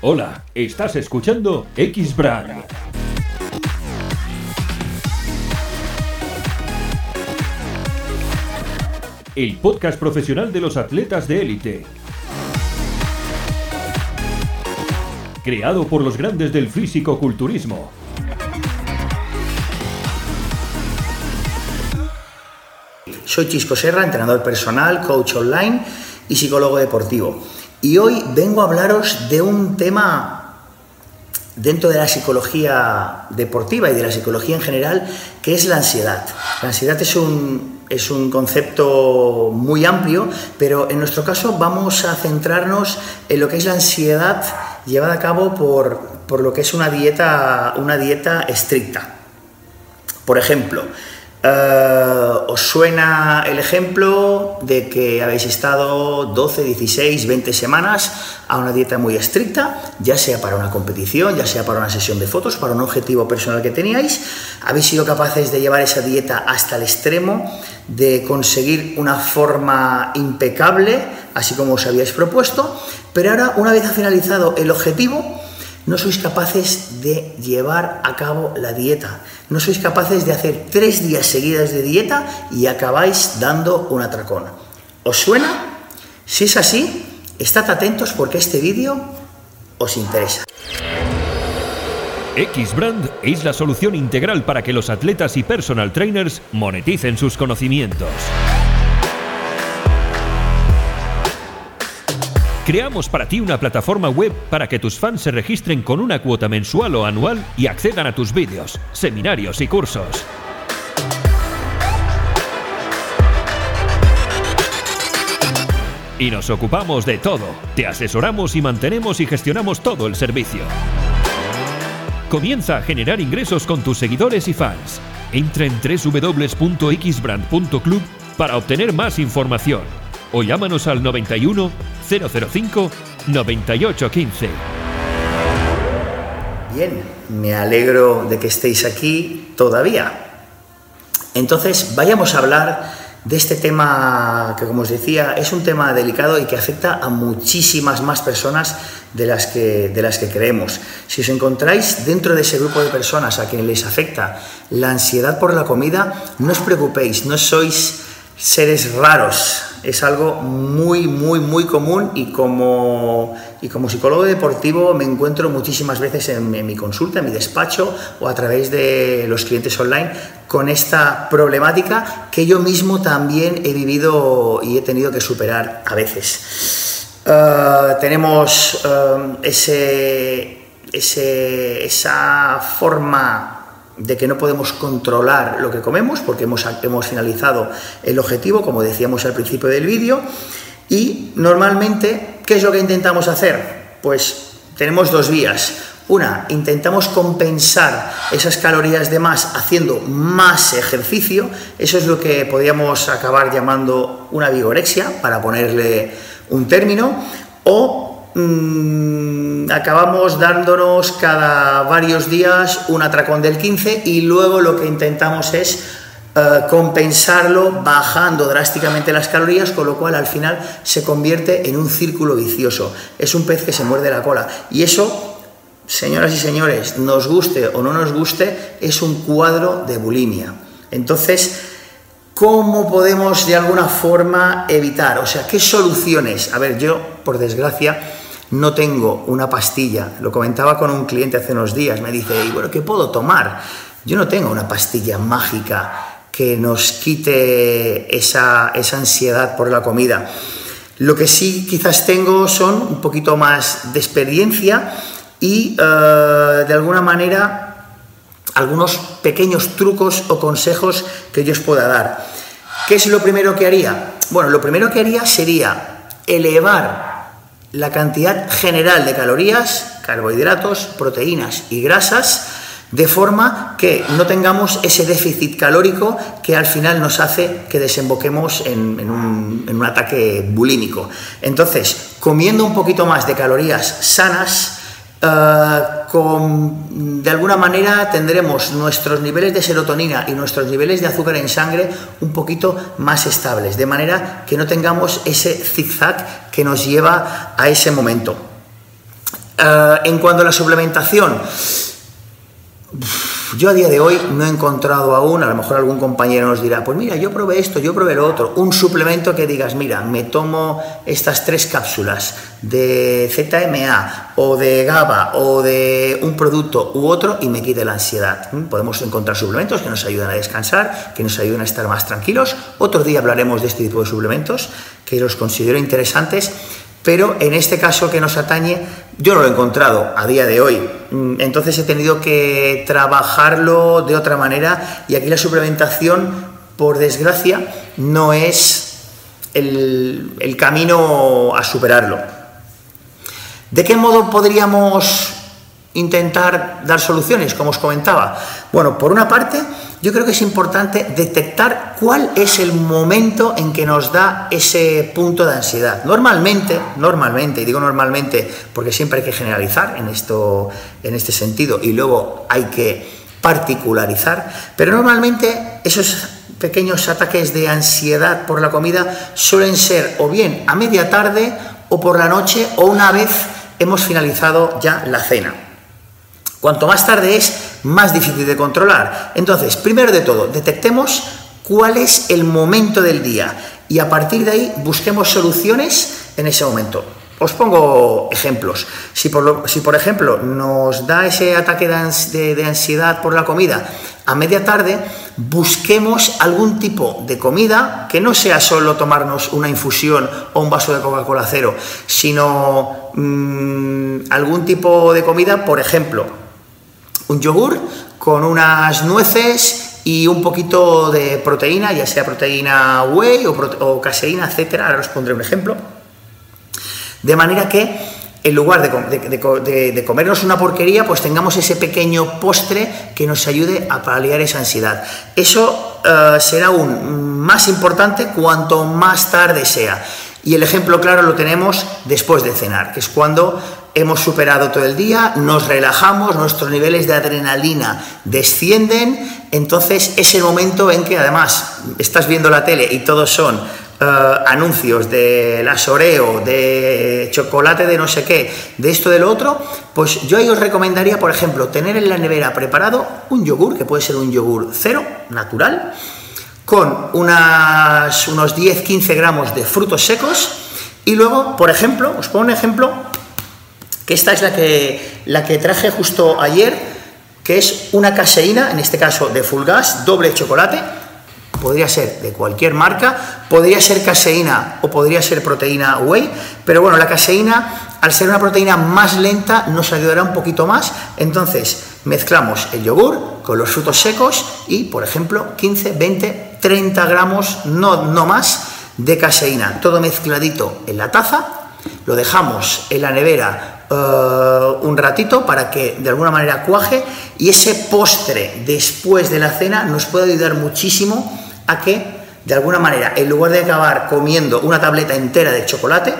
Hola, estás escuchando X-Brand. El podcast profesional de los atletas de élite. Creado por los grandes del físico-culturismo. Soy Chisco Serra, entrenador personal, coach online y psicólogo deportivo. Y hoy vengo a hablaros de un tema dentro de la psicología deportiva y de la psicología en general, que es la ansiedad. La ansiedad es un, es un concepto muy amplio, pero en nuestro caso vamos a centrarnos en lo que es la ansiedad llevada a cabo por, por lo que es una dieta, una dieta estricta. Por ejemplo, eh, ¿Os suena el ejemplo de que habéis estado 12, 16, 20 semanas a una dieta muy estricta, ya sea para una competición, ya sea para una sesión de fotos, para un objetivo personal que teníais? ¿Habéis sido capaces de llevar esa dieta hasta el extremo, de conseguir una forma impecable, así como os habíais propuesto? Pero ahora, una vez ha finalizado el objetivo, no sois capaces de llevar a cabo la dieta. No sois capaces de hacer tres días seguidas de dieta y acabáis dando un atracón. ¿Os suena? Si es así, estad atentos porque este vídeo os interesa. X-Brand es la solución integral para que los atletas y personal trainers moneticen sus conocimientos. Creamos para ti una plataforma web para que tus fans se registren con una cuota mensual o anual y accedan a tus vídeos, seminarios y cursos. Y nos ocupamos de todo. Te asesoramos y mantenemos y gestionamos todo el servicio. Comienza a generar ingresos con tus seguidores y fans. Entra en www.xbrand.club para obtener más información o llámanos al 91 005 9815. Bien, me alegro de que estéis aquí todavía. Entonces, vayamos a hablar de este tema que, como os decía, es un tema delicado y que afecta a muchísimas más personas de las que, de las que creemos. Si os encontráis dentro de ese grupo de personas a quien les afecta la ansiedad por la comida, no os preocupéis, no sois seres raros, es algo muy, muy, muy común y como, y como psicólogo deportivo me encuentro muchísimas veces en, mi consulta, en mi despacho o a través de los clientes online con esta problemática que yo mismo también he vivido y he tenido que superar a veces. Eh, tenemos eh, ese, ese, esa forma de que no podemos controlar lo que comemos porque hemos, hemos finalizado el objetivo, como decíamos al principio del vídeo. Y normalmente, ¿qué es lo que intentamos hacer? Pues tenemos dos vías. Una, intentamos compensar esas calorías de más haciendo más ejercicio. Eso es lo que podríamos acabar llamando una vigorexia, para ponerle un término. O Mm, acabamos dándonos cada varios días un atracón del 15 y luego lo que intentamos es eh, compensarlo bajando drásticamente las calorías, con lo cual al final se convierte en un círculo vicioso. Es un pez que se muerde la cola. Y eso, señoras y señores, nos guste o no nos guste, es un cuadro de bulimia. Entonces, ¿cómo podemos de alguna forma evitar? O sea, ¿qué soluciones? A ver, yo, por desgracia, no tengo una pastilla. Lo comentaba con un cliente hace unos días, me dice, ¿y bueno, qué puedo tomar? Yo no tengo una pastilla mágica que nos quite esa, ansiedad por la comida. Lo que sí quizás tengo son un poquito más de experiencia y eh, de alguna manera algunos pequeños trucos o consejos que yo os pueda dar. ¿Qué es lo primero que haría? Bueno, lo primero que haría sería elevar la cantidad general de calorías, carbohidratos, proteínas y grasas, de forma que no tengamos ese déficit calórico que al final nos hace que desemboquemos en, un, ataque bulímico. Entonces, comiendo un poquito más de calorías sanas, eh, de alguna manera tendremos nuestros niveles de serotonina y nuestros niveles de azúcar en sangre un poquito más estables, de manera que no tengamos ese zigzag que nos lleva a ese momento. Eh, en cuanto a la suplementación, yo a día de hoy no he encontrado aún, a lo mejor algún compañero nos dirá, pues mira, yo probé esto, yo probé lo otro, un suplemento que digas, mira, me tomo estas tres cápsulas de ZMA o de GABA o de un producto u otro y me quite la ansiedad. ¿Mm? Podemos encontrar suplementos que nos ayudan a descansar, que nos ayudan a estar más tranquilos. Otro día hablaremos de este tipo de suplementos que los considero interesantes pero en este caso que nos atañe, yo no lo he encontrado a día de hoy. Mm, entonces he tenido que trabajarlo de otra manera y aquí la suplementación, por desgracia, no es el, el camino a superarlo. ¿De qué modo podríamos intentar dar soluciones, como os comentaba? Bueno, por una parte, yo creo que es importante detectar cuál es el momento en que nos da ese punto de ansiedad. Normalmente, normalmente, y digo normalmente porque siempre hay que generalizar en, esto, en este sentido y luego hay que particularizar, pero normalmente esos pequeños ataques de ansiedad por la comida suelen ser o bien a media tarde o por la noche o una vez hemos finalizado ya la cena. Cuanto más tarde es, más difícil de controlar. Entonces, primero de todo, detectemos cuál es el momento del día y a partir de ahí busquemos soluciones en ese momento. Os pongo ejemplos. Si por, ejemplo nos da ese ataque de, ansiedad por la comida a media tarde, busquemos algún tipo de comida que no sea solo tomarnos una infusión o un vaso de Coca-Cola cero, sino mm, algún tipo de comida, por ejemplo, un yogur con unas nueces y un poquito de proteína, ya sea proteína whey o, caseína, etcétera. Ahora os pondré un ejemplo. De manera que en lugar de, comernos una porquería, pues tengamos ese pequeño postre que nos ayude a paliar esa ansiedad. Eso eh, será aún más importante cuanto más tarde sea. Y el ejemplo claro lo tenemos después de cenar, que es cuando hemos superado todo el día, nos relajamos, nuestros niveles de adrenalina descienden, entonces es el momento en que además estás viendo la tele y todos son eh, anuncios de la Soreo, de chocolate de no sé qué, de esto de lo otro, pues yo ahí os recomendaría, por ejemplo, tener en la nevera preparado un yogur, que puede ser un yogur cero, natural, con unas, unos 10-15 gramos de frutos secos y luego, por ejemplo, os pongo un ejemplo, que esta es la que, la que traje justo ayer, que es una caseína, en este caso de full gas, doble chocolate, podría ser de cualquier marca, podría ser caseína o podría ser proteína whey, pero bueno, la caseína, al ser una proteína más lenta, nos ayudará un poquito más. Entonces, mezclamos el yogur con los frutos secos y, por ejemplo, 15, 20, 30 gramos, no, no más, de caseína, todo mezcladito en la taza, lo dejamos en la nevera eh, un ratito para que de alguna manera cuaje y ese postre después de la cena nos puede ayudar muchísimo a que de alguna manera en lugar de acabar comiendo una tableta entera de chocolate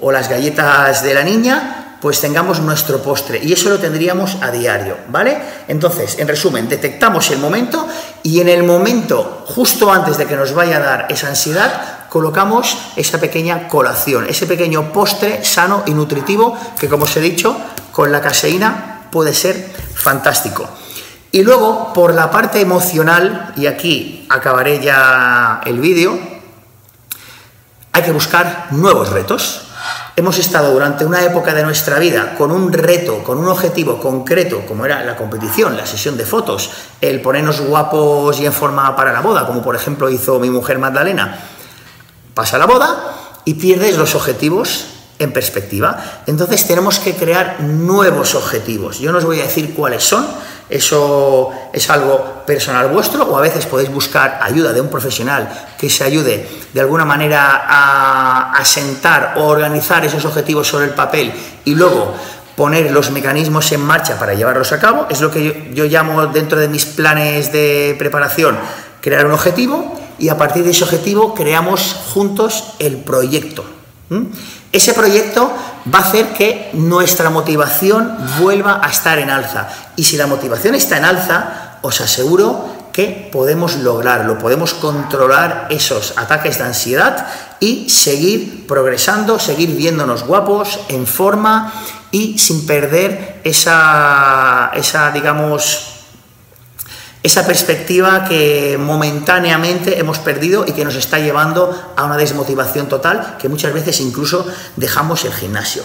o las galletas de la niña, pues tengamos nuestro postre y eso lo tendríamos a diario, ¿vale? Entonces, en resumen, detectamos el momento y en el momento justo antes de que nos vaya a dar esa ansiedad, colocamos esa pequeña colación, ese pequeño postre sano y nutritivo que, como os he dicho, con la caseína puede ser fantástico. Y luego, por la parte emocional, y aquí acabaré ya el vídeo, hay que buscar nuevos retos. Hemos estado durante una época de nuestra vida con un reto, con un objetivo concreto, como era la competición, la sesión de fotos, el ponernos guapos y en forma para la boda, como por ejemplo hizo mi mujer Magdalena Pasa la boda y pierdes los objetivos en perspectiva. Entonces tenemos que crear nuevos objetivos. Yo no os voy a decir cuáles son, eso es algo personal vuestro o a veces podéis buscar ayuda de un profesional que se ayude de alguna manera a, asentar o organizar esos objetivos sobre el papel y luego poner los mecanismos en marcha para llevarlos a cabo. Es lo que yo llamo dentro de mis planes de preparación crear un objetivo y a partir de ese objetivo creamos juntos el proyecto. Ese proyecto va a hacer que nuestra motivación vuelva a estar en alza. Y si la motivación está en alza, os aseguro que podemos lograrlo, podemos controlar esos ataques de ansiedad y seguir progresando, seguir viéndonos guapos, en forma y sin perder esa, esa digamos, esa perspectiva que momentáneamente hemos perdido y que nos está llevando a una desmotivación total que muchas veces incluso dejamos el gimnasio.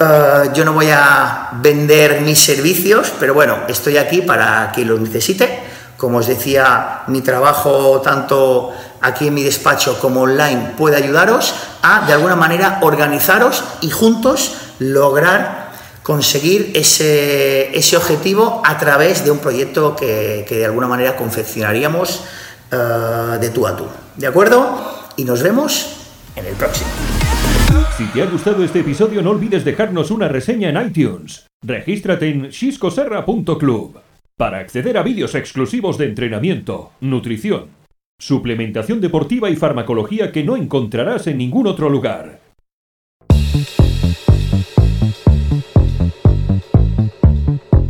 Eh, yo no voy a vender mis servicios, pero bueno, estoy aquí para quien los necesite. Como os decía, mi trabajo tanto aquí en mi despacho como online puede ayudaros a de alguna manera organizaros y juntos lograr conseguir ese, ese objetivo a través de un proyecto que, que de alguna manera confeccionaríamos uh, de tú a tú. ¿De acuerdo? Y nos vemos en el próximo. Si te ha gustado este episodio no olvides dejarnos una reseña en iTunes. Regístrate en xiscoserra.club para acceder a vídeos exclusivos de entrenamiento, nutrición, suplementación deportiva y farmacología que no encontrarás en ningún otro lugar.